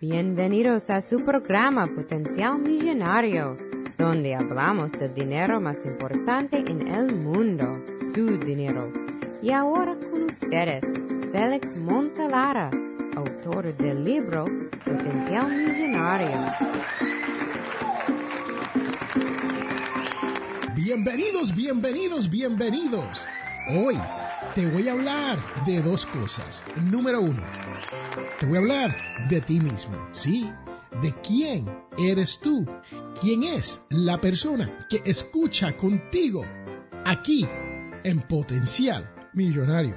Bienvenidos a su programa Potencial Millonario, donde hablamos del dinero más importante en el mundo, su dinero. Y ahora con ustedes, Félix Montalara, autor del libro Potencial Millonario. Bienvenidos, bienvenidos, bienvenidos. Hoy te voy a hablar de dos cosas. Número uno, te voy a hablar de ti mismo, ¿sí? De quién eres tú, quién es la persona que escucha contigo aquí en Potencial Millonario.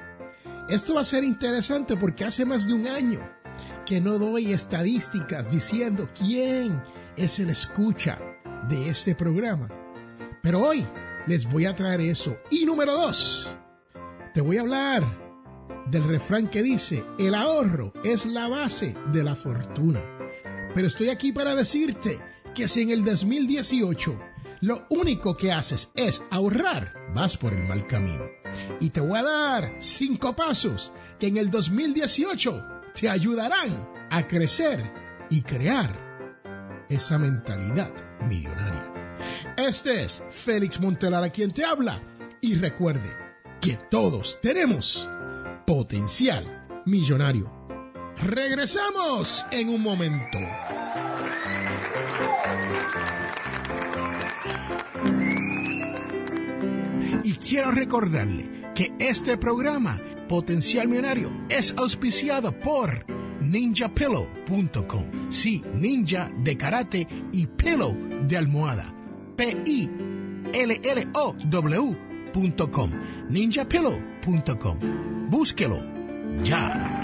Esto va a ser interesante porque hace más de un año que no doy estadísticas diciendo quién es el escucha de este programa. Pero hoy les voy a traer eso. Y número dos, te voy a hablar del refrán que dice, el ahorro es la base de la fortuna. Pero estoy aquí para decirte que si en el 2018 lo único que haces es ahorrar, vas por el mal camino. Y te voy a dar cinco pasos que en el 2018 te ayudarán a crecer y crear esa mentalidad millonaria. Este es Félix Montelar a quien te habla y recuerde que todos tenemos potencial millonario. Regresamos en un momento. Y quiero recordarle que este programa, Potencial Millonario, es auspiciado por ninjapillow.com. Sí, ninja de karate y pillow de almohada. P-I-L-L-O-W.com. ninjapillow.com. Búsquelo ya.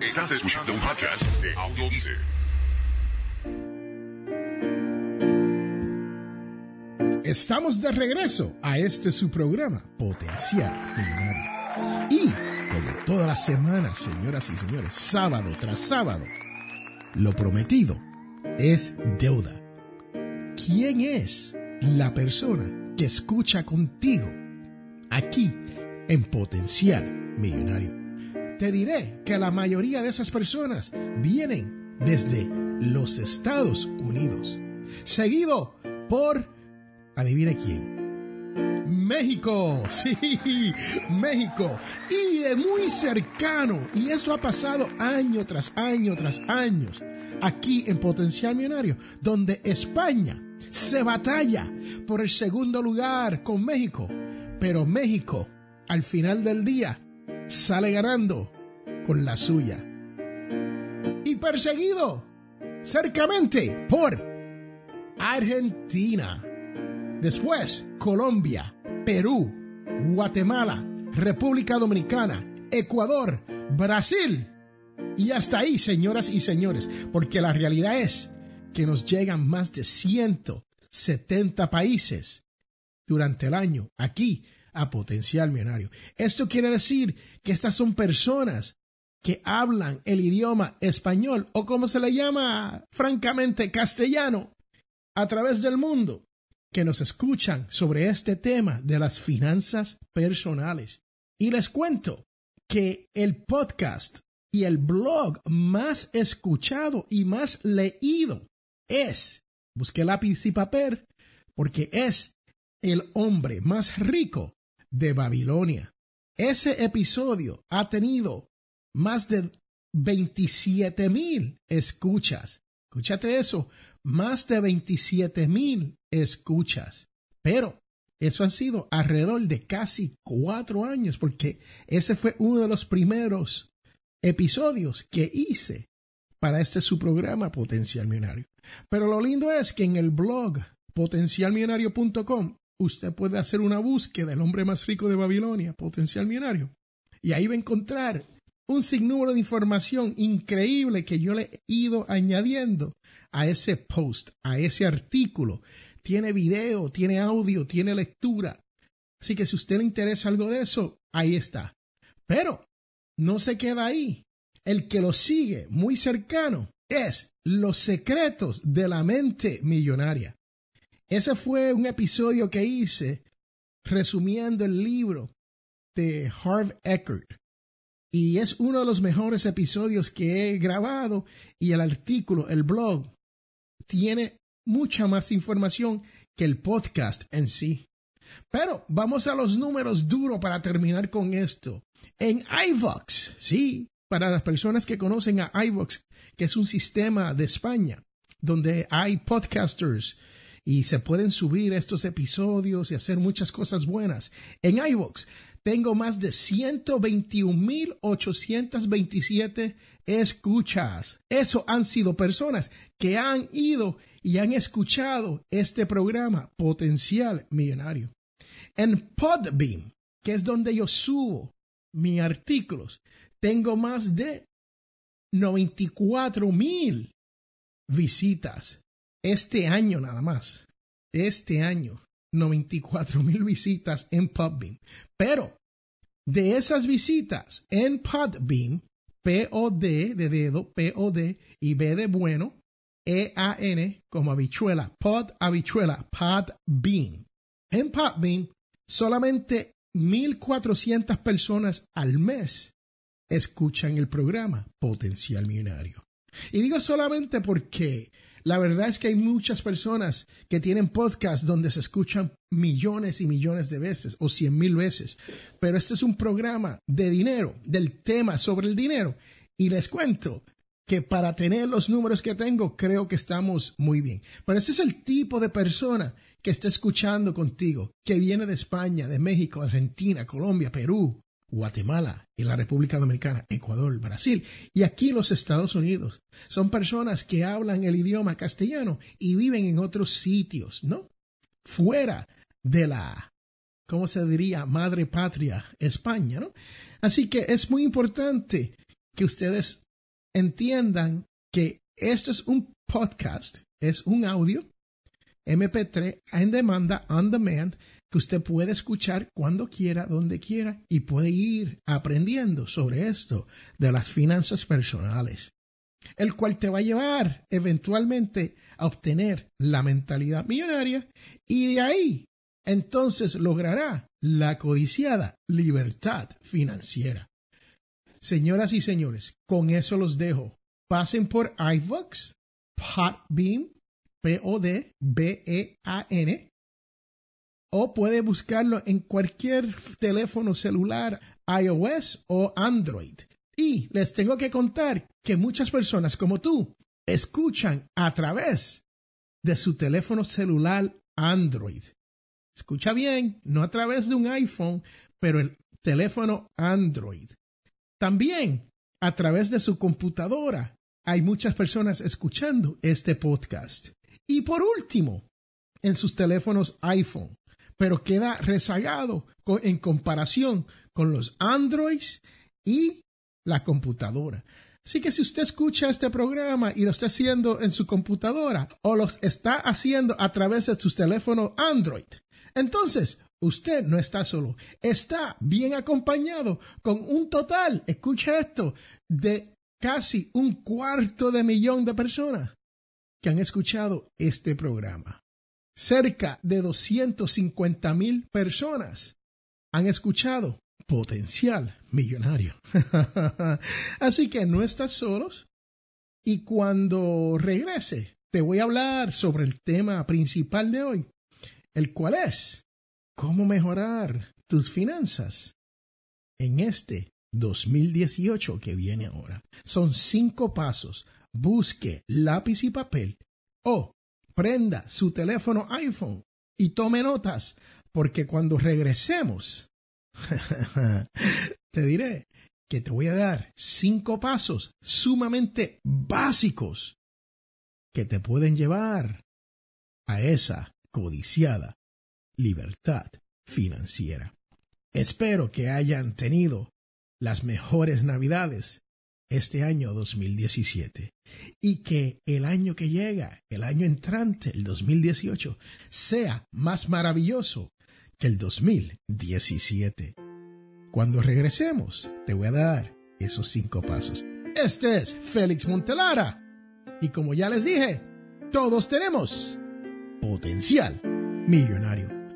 Estás escuchando un podcast de Audio. Estamos de regreso a este su programa, Potencial Millonario. Y, todas las semanas, señoras y señores, sábado tras sábado, lo prometido es deuda. ¿Quién es la persona que escucha contigo aquí en Potencial Millonario? Te diré que la mayoría de esas personas vienen desde los Estados Unidos, seguido por, adivina quién, México, sí, México, y de muy cercano, y esto ha pasado año tras año tras años, aquí en Potencial Millonario, donde España se batalla por el segundo lugar con México, pero México, al final del día, sale ganando con la suya. Y perseguido cercamente por Argentina. Después, Colombia, Perú, Guatemala, República Dominicana, Ecuador, Brasil. Y hasta ahí, señoras y señores, porque la realidad es que nos llegan más de 170 países durante el año aquí a potencial millonario. Esto quiere decir que estas son personas que hablan el idioma español o como se le llama francamente castellano a través del mundo que nos escuchan sobre este tema de las finanzas personales. Y les cuento que el podcast y el blog más escuchado y más leído es, busqué lápiz y papel, porque es el hombre más rico de Babilonia. Ese episodio ha tenido más de 27 mil escuchas. Escúchate eso, más de 27 mil escuchas. Pero eso ha sido alrededor de casi cuatro años, porque ese fue uno de los primeros episodios que hice para este su programa Potencial Millonario. Pero lo lindo es que en el blog potencialmillonario.com usted puede hacer una búsqueda del hombre más rico de Babilonia, Potencial Millonario, y ahí va a encontrar un sinnúmero de información increíble que yo le he ido añadiendo a ese post, a ese artículo. Tiene video, tiene audio, tiene lectura. Así que si usted le interesa algo de eso, ahí está. Pero no se queda ahí. El que lo sigue muy cercano es Los secretos de la mente millonaria. Ese fue un episodio que hice resumiendo el libro de Harv Eckert. Y es uno de los mejores episodios que he grabado y el artículo, el blog, tiene mucha más información que el podcast en sí. Pero vamos a los números duros para terminar con esto. En iVox, sí, para las personas que conocen a iVox, que es un sistema de España, donde hay podcasters y se pueden subir estos episodios y hacer muchas cosas buenas. En iVox tengo más de 121.827 escuchas. Eso han sido personas que han ido y han escuchado este programa Potencial Millonario. En Podbeam, que es donde yo subo mis artículos, tengo más de 94 mil visitas este año nada más. Este año, 94 mil visitas en Podbeam. Pero de esas visitas en Podbeam, P-O-D de dedo, P-O-D y B de bueno, E-A-N como habichuela, pod habichuela, Podbeam. En Podbeam, solamente 1.400 personas al mes escuchan el programa Potencial Millonario. Y digo solamente porque la verdad es que hay muchas personas que tienen podcasts donde se escuchan millones y millones de veces o cien mil veces. Pero este es un programa de dinero, del tema sobre el dinero. Y les cuento que para tener los números que tengo, creo que estamos muy bien. Pero este es el tipo de persona que está escuchando contigo, que viene de España, de México, Argentina, Colombia, Perú, Guatemala y la República Dominicana, Ecuador, Brasil y aquí los Estados Unidos. Son personas que hablan el idioma castellano y viven en otros sitios, ¿no? Fuera de la, ¿cómo se diría? Madre patria, España, ¿no? Así que es muy importante que ustedes entiendan que esto es un podcast, es un audio MP3 en demanda, on demand, que usted puede escuchar cuando quiera, donde quiera, y puede ir aprendiendo sobre esto de las finanzas personales, el cual te va a llevar eventualmente a obtener la mentalidad millonaria y de ahí entonces logrará la codiciada libertad financiera. Señoras y señores, con eso los dejo. Pasen por iVox, Podbeam, P-O-D-B-E-A-N, o puede buscarlo en cualquier teléfono celular iOS o Android. Y les tengo que contar que muchas personas como tú escuchan a través de su teléfono celular Android. Escucha bien, no a través de un iPhone, pero el teléfono Android. También a través de su computadora hay muchas personas escuchando este podcast. Y por último, en sus teléfonos iPhone, pero queda rezagado en comparación con los Androids y la computadora. Así que si usted escucha este programa y lo está haciendo en su computadora o lo está haciendo a través de su teléfono Android, entonces usted no está solo, está bien acompañado con un total, escucha esto, de casi un cuarto de millón de personas que han escuchado este programa. Cerca de 250 mil personas han escuchado Potencial Millonario. Así que no estás solos y cuando regrese te voy a hablar sobre el tema principal de hoy, el cual es cómo mejorar tus finanzas en este 2018 que viene ahora. Son cinco pasos busque lápiz y papel o prenda su teléfono iPhone y tome notas, porque cuando regresemos, te diré que te voy a dar cinco pasos sumamente básicos que te pueden llevar a esa codiciada libertad financiera. Espero que hayan tenido las mejores navidades este año 2017 y que el año que llega, el año entrante, el 2018, sea más maravilloso que el 2017. Cuando regresemos, te voy a dar esos cinco pasos. Este es Félix Montelara y como ya les dije, todos tenemos potencial millonario.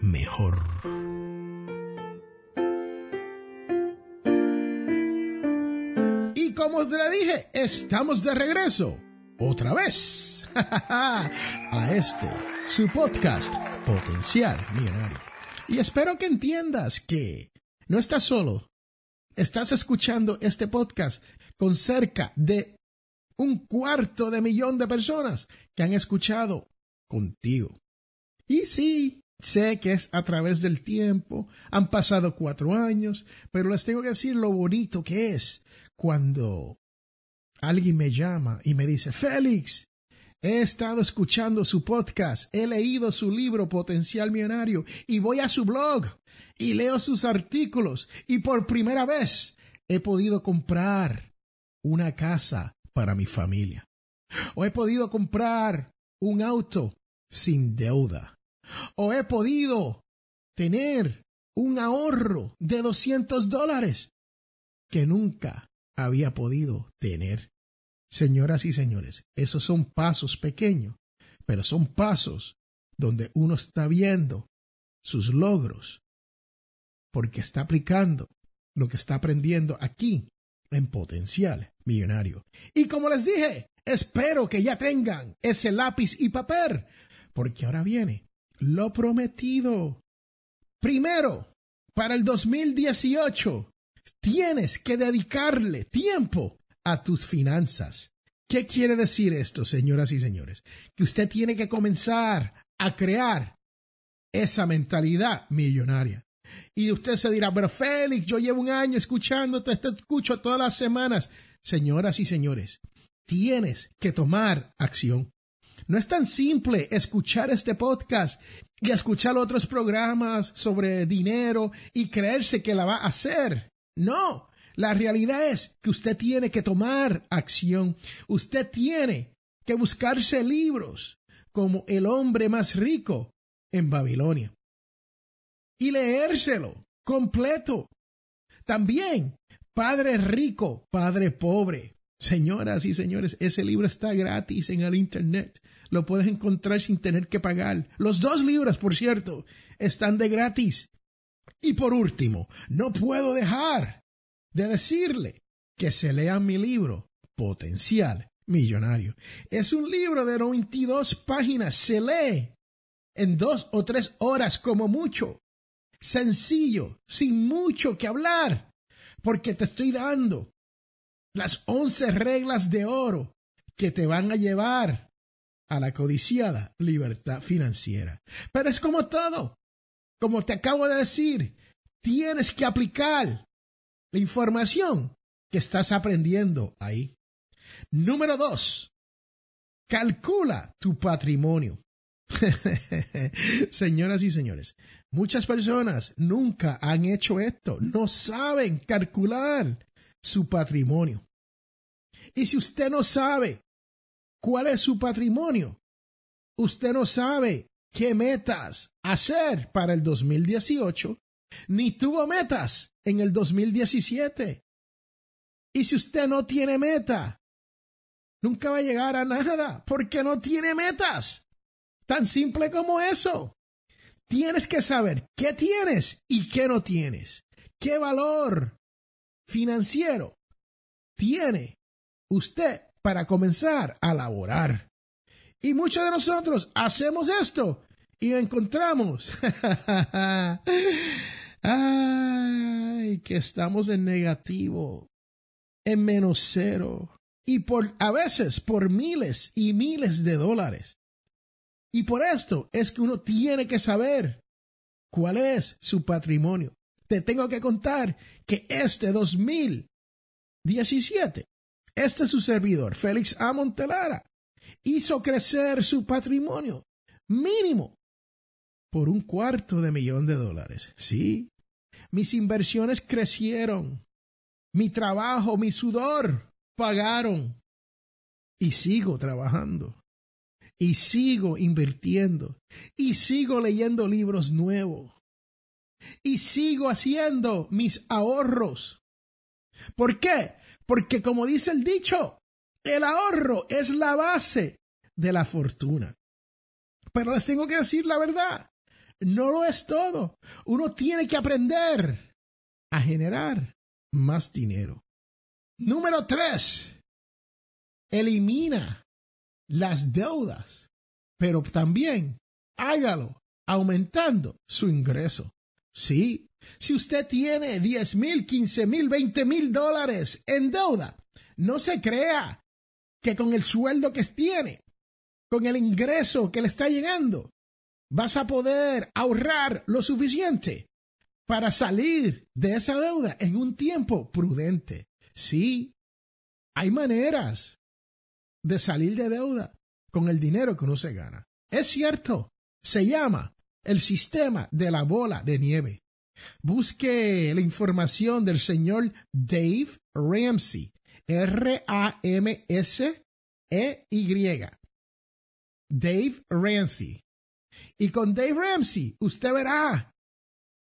mejor. Y como te dije, estamos de regreso. Otra vez. a este, su podcast, Potencial Millonario. Y espero que entiendas que no estás solo. Estás escuchando este podcast con cerca de un cuarto de millón de personas que han escuchado contigo. Y sí, sé que es a través del tiempo, han pasado cuatro años, pero les tengo que decir lo bonito que es cuando alguien me llama y me dice, Félix, he estado escuchando su podcast, he leído su libro Potencial Millonario y voy a su blog y leo sus artículos y por primera vez he podido comprar una casa para mi familia. O he podido comprar un auto sin deuda. O he podido tener un ahorro de 200 dólares que nunca había podido tener. Señoras y señores, esos son pasos pequeños, pero son pasos donde uno está viendo sus logros porque está aplicando lo que está aprendiendo aquí en potencial millonario. Y como les dije, espero que ya tengan ese lápiz y papel, porque ahora viene lo prometido. Primero, para el 2018, tienes que dedicarle tiempo a tus finanzas. ¿Qué quiere decir esto, señoras y señores? Que usted tiene que comenzar a crear esa mentalidad millonaria. Y usted se dirá, pero Félix, yo llevo un año escuchándote, te escucho todas las semanas. Señoras y señores, tienes que tomar acción. No es tan simple escuchar este podcast y escuchar otros programas sobre dinero y creerse que la va a hacer. No, la realidad es que usted tiene que tomar acción. Usted tiene que buscarse libros como El hombre más rico en Babilonia y leérselo completo. También, Padre Rico, Padre Pobre. Señoras y señores, ese libro está gratis en el Internet. Lo puedes encontrar sin tener que pagar. Los dos libros, por cierto, están de gratis. Y por último, no puedo dejar de decirle que se lea mi libro, Potencial Millonario. Es un libro de 92 páginas. Se lee en dos o tres horas como mucho sencillo, sin mucho que hablar, porque te estoy dando las once reglas de oro que te van a llevar a la codiciada libertad financiera. Pero es como todo, como te acabo de decir, tienes que aplicar la información que estás aprendiendo ahí. Número dos, calcula tu patrimonio. Señoras y señores, muchas personas nunca han hecho esto, no saben calcular su patrimonio. Y si usted no sabe cuál es su patrimonio, usted no sabe qué metas hacer para el 2018, ni tuvo metas en el 2017. Y si usted no tiene meta, nunca va a llegar a nada porque no tiene metas. Tan simple como eso. Tienes que saber qué tienes y qué no tienes. ¿Qué valor financiero tiene usted para comenzar a laborar? Y muchos de nosotros hacemos esto y encontramos ay, que estamos en negativo, en menos cero y por a veces por miles y miles de dólares. Y por esto es que uno tiene que saber cuál es su patrimonio. Te tengo que contar que este 2017, este su servidor, Félix A. Montelara, hizo crecer su patrimonio mínimo por un cuarto de millón de dólares. Sí, mis inversiones crecieron. Mi trabajo, mi sudor pagaron. Y sigo trabajando. Y sigo invirtiendo. Y sigo leyendo libros nuevos. Y sigo haciendo mis ahorros. ¿Por qué? Porque como dice el dicho, el ahorro es la base de la fortuna. Pero les tengo que decir la verdad. No lo es todo. Uno tiene que aprender a generar más dinero. Número tres, elimina las deudas, pero también hágalo aumentando su ingreso. Sí, si usted tiene 10 mil, 15 mil, 20 mil dólares en deuda, no se crea que con el sueldo que tiene, con el ingreso que le está llegando, vas a poder ahorrar lo suficiente para salir de esa deuda en un tiempo prudente. Sí, hay maneras de salir de deuda con el dinero que uno se gana. Es cierto, se llama el sistema de la bola de nieve. Busque la información del señor Dave Ramsey, R-A-M-S-E-Y. Dave Ramsey. Y con Dave Ramsey, usted verá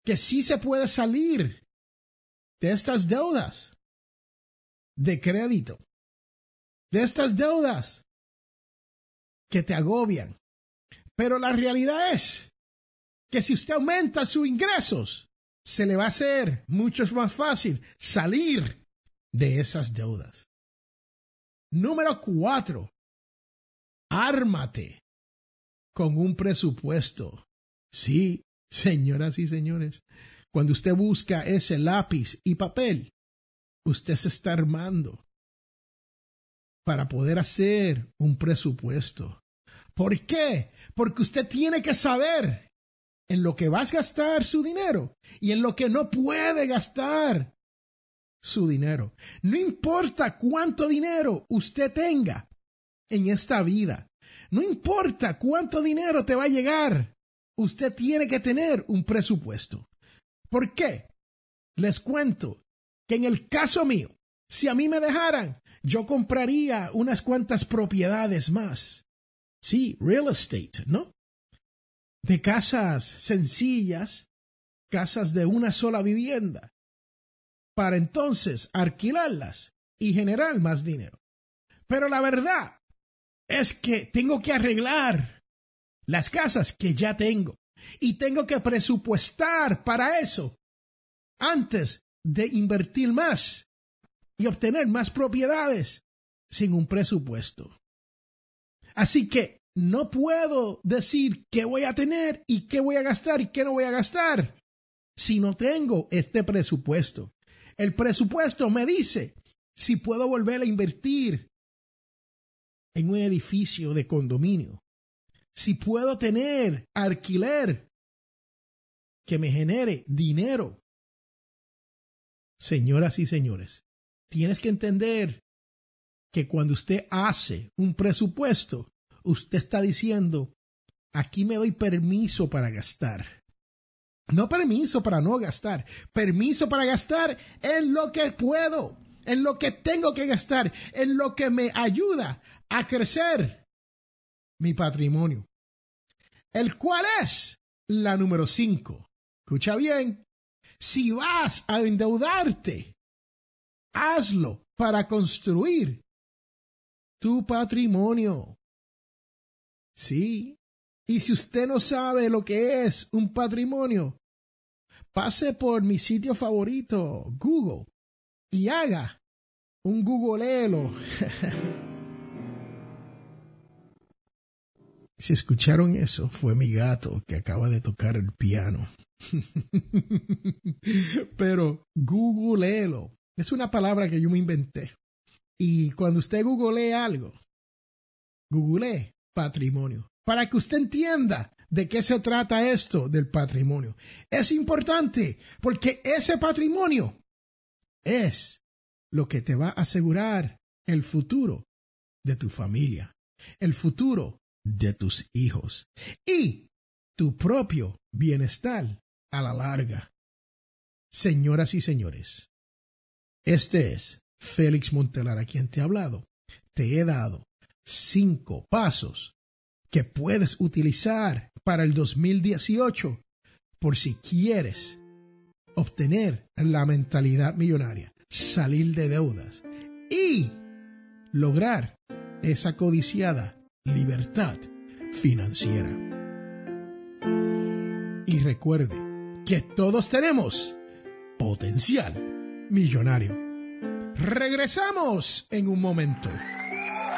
que sí se puede salir de estas deudas de crédito, de estas deudas que te agobian. Pero la realidad es que si usted aumenta sus ingresos, se le va a hacer mucho más fácil salir de esas deudas. Número cuatro, ármate con un presupuesto. Sí, señoras y señores, cuando usted busca ese lápiz y papel, usted se está armando para poder hacer un presupuesto. ¿Por qué? Porque usted tiene que saber en lo que vas a gastar su dinero y en lo que no puede gastar su dinero. No importa cuánto dinero usted tenga en esta vida, no importa cuánto dinero te va a llegar, usted tiene que tener un presupuesto. ¿Por qué? Les cuento que en el caso mío, si a mí me dejaran, yo compraría unas cuantas propiedades más. Sí, real estate, ¿no? De casas sencillas, casas de una sola vivienda, para entonces alquilarlas y generar más dinero. Pero la verdad es que tengo que arreglar las casas que ya tengo y tengo que presupuestar para eso antes de invertir más y obtener más propiedades sin un presupuesto. Así que no puedo decir qué voy a tener y qué voy a gastar y qué no voy a gastar si no tengo este presupuesto. El presupuesto me dice si puedo volver a invertir en un edificio de condominio, si puedo tener alquiler que me genere dinero. Señoras y señores, tienes que entender que cuando usted hace un presupuesto, usted está diciendo, aquí me doy permiso para gastar. No permiso para no gastar, permiso para gastar en lo que puedo, en lo que tengo que gastar, en lo que me ayuda a crecer mi patrimonio. El cual es la número 5. Escucha bien, si vas a endeudarte, hazlo para construir tu patrimonio. Sí, y si usted no sabe lo que es un patrimonio, pase por mi sitio favorito, Google, y haga un googleelo. Si escucharon eso, fue mi gato que acaba de tocar el piano. Pero googleelo es una palabra que yo me inventé. Y cuando usted googlee algo, googlee patrimonio. Para que usted entienda de qué se trata esto del patrimonio. Es importante porque ese patrimonio es lo que te va a asegurar el futuro de tu familia, el futuro de tus hijos. Y tu propio bienestar a la larga. Señoras y señores, este es Félix Montelar a quien te he hablado. Te he dado cinco pasos que puedes utilizar para el 2018 por si quieres obtener la mentalidad millonaria, salir de deudas y lograr esa codiciada libertad financiera. Y recuerde que todos tenemos potencial millonario. Regresamos en un momento.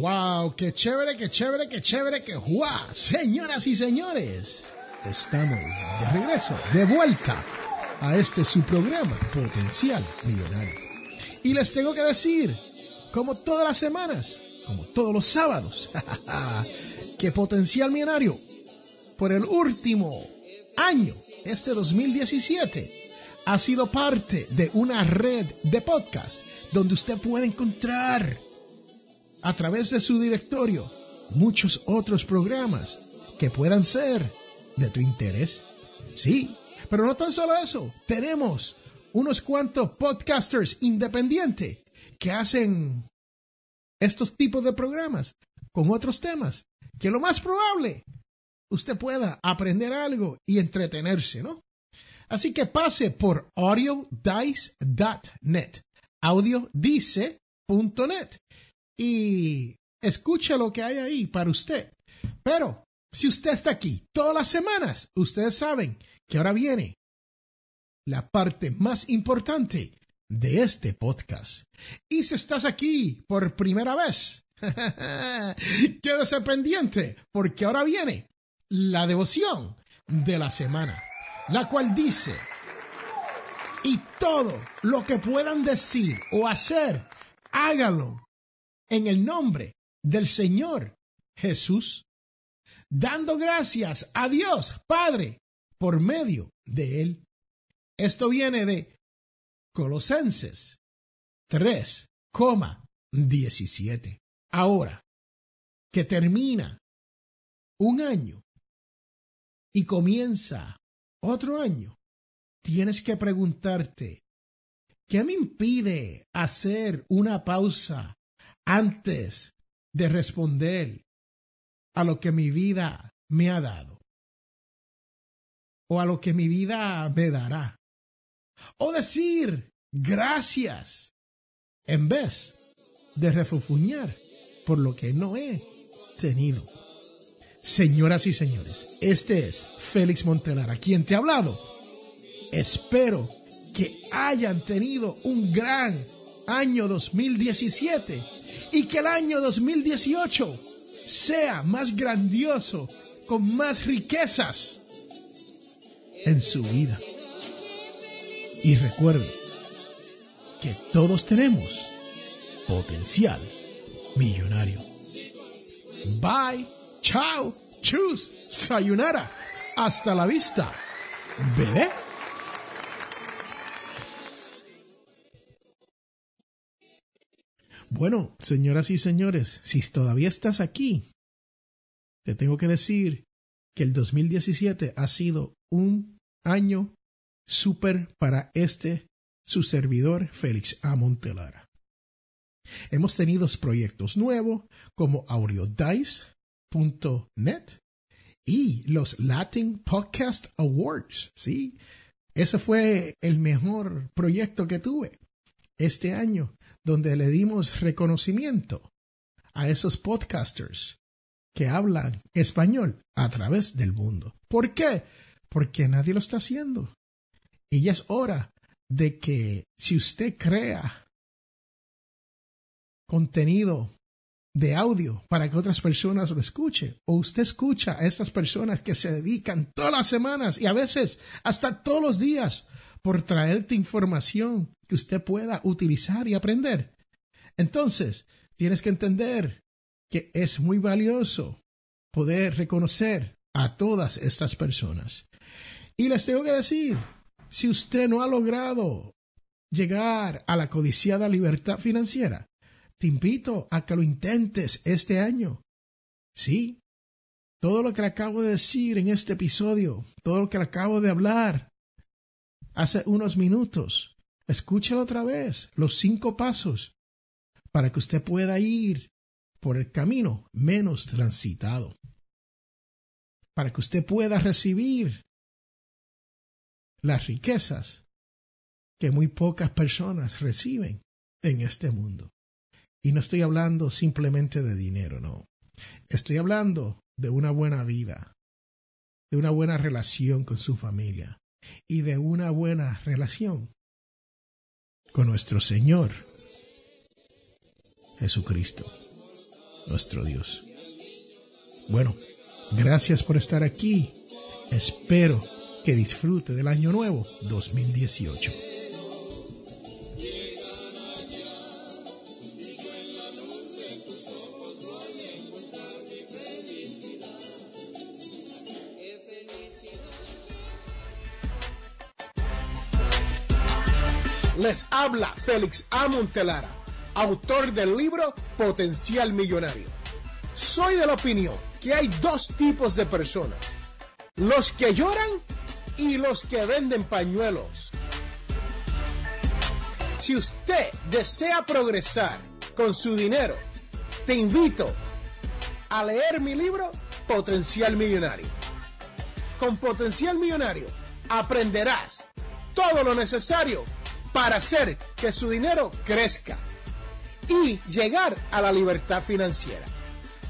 ¡Wow! ¡Qué chévere, qué chévere, qué chévere, qué guau! Señoras y señores, estamos de regreso, de vuelta a este su programa Potencial Millonario. Y les tengo que decir, como todas las semanas, como todos los sábados, que Potencial Millonario, por el último año, este 2017, ha sido parte de una red de podcast donde usted puede encontrar a través de su directorio muchos otros programas que puedan ser de tu interés. Sí, pero no tan solo eso, tenemos unos cuantos podcasters independientes que hacen estos tipos de programas con otros temas que lo más probable usted pueda aprender algo y entretenerse, ¿no? Así que pase por audiodice.net, audiodice.net y escuche lo que hay ahí para usted. Pero si usted está aquí todas las semanas, ustedes saben que ahora viene la parte más importante de este podcast. Y si estás aquí por primera vez, quédese pendiente porque ahora viene la devoción de la semana, la cual dice, y todo lo que puedan decir o hacer, hágalo en el nombre del Señor Jesús, dando gracias a Dios Padre por medio de Él. Esto viene de Colosenses 3,17. Ahora que termina un año y comienza otro año, tienes que preguntarte, ¿qué me impide hacer una pausa antes de responder a lo que mi vida me ha dado o a lo que mi vida me dará o decir gracias en vez de refufuñar por lo que no he tenido. Señoras y señores, este es Félix Montelar, a quien te ha hablado. Espero que hayan tenido un gran año 2017 y que el año 2018 sea más grandioso, con más riquezas en su vida. Y recuerde que todos tenemos potencial millonario. Bye, chao, chus, sayonara, hasta la vista, bebé. Bueno, señoras y señores, si todavía estás aquí, te tengo que decir que el 2017 ha sido un año súper para este su servidor Félix A. Montelara. Hemos tenido proyectos nuevos como audiodice.net y los Latin Podcast Awards. Sí, ese fue el mejor proyecto que tuve este año donde le dimos reconocimiento a esos podcasters que hablan español a través del mundo. ¿Por qué? Porque nadie lo está haciendo. Y ya es hora de que si usted crea contenido de audio para que otras personas lo escuchen, o usted escucha a estas personas que se dedican todas las semanas y a veces hasta todos los días por traerte información que usted pueda utilizar y aprender. Entonces, tienes que entender que es muy valioso poder reconocer a todas estas personas. Y les tengo que decir, si usted no ha logrado llegar a la codiciada libertad financiera, te invito a que lo intentes este año. Sí, todo lo que le acabo de decir en este episodio, todo lo que le acabo de hablar hace unos minutos, escúchalo otra vez, los cinco pasos, para que usted pueda ir por el camino menos transitado, para que usted pueda recibir las riquezas que muy pocas personas reciben en este mundo. Y no estoy hablando simplemente de dinero, no. Estoy hablando de una buena vida, de una buena relación con su familia y de una buena relación con nuestro Señor Jesucristo, nuestro Dios. Bueno, gracias por estar aquí. Espero que disfrute del año nuevo 2018. Les habla Félix A. Montelara, autor del libro Potencial Millonario. Soy de la opinión que hay dos tipos de personas, los que lloran y los que venden pañuelos. Si usted desea progresar con su dinero, te invito a leer mi libro Potencial Millonario. Con Potencial Millonario aprenderás todo lo necesario para hacer que su dinero crezca y llegar a la libertad financiera.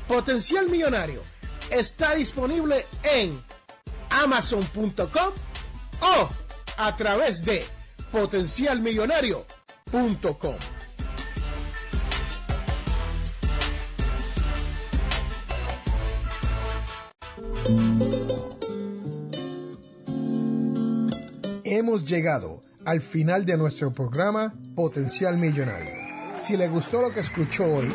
Potencial Millonario está disponible en amazon.com o a través de potencialmillonario.com. Hemos llegado al final de nuestro programa Potencial Millonario. Si le gustó lo que escuchó hoy,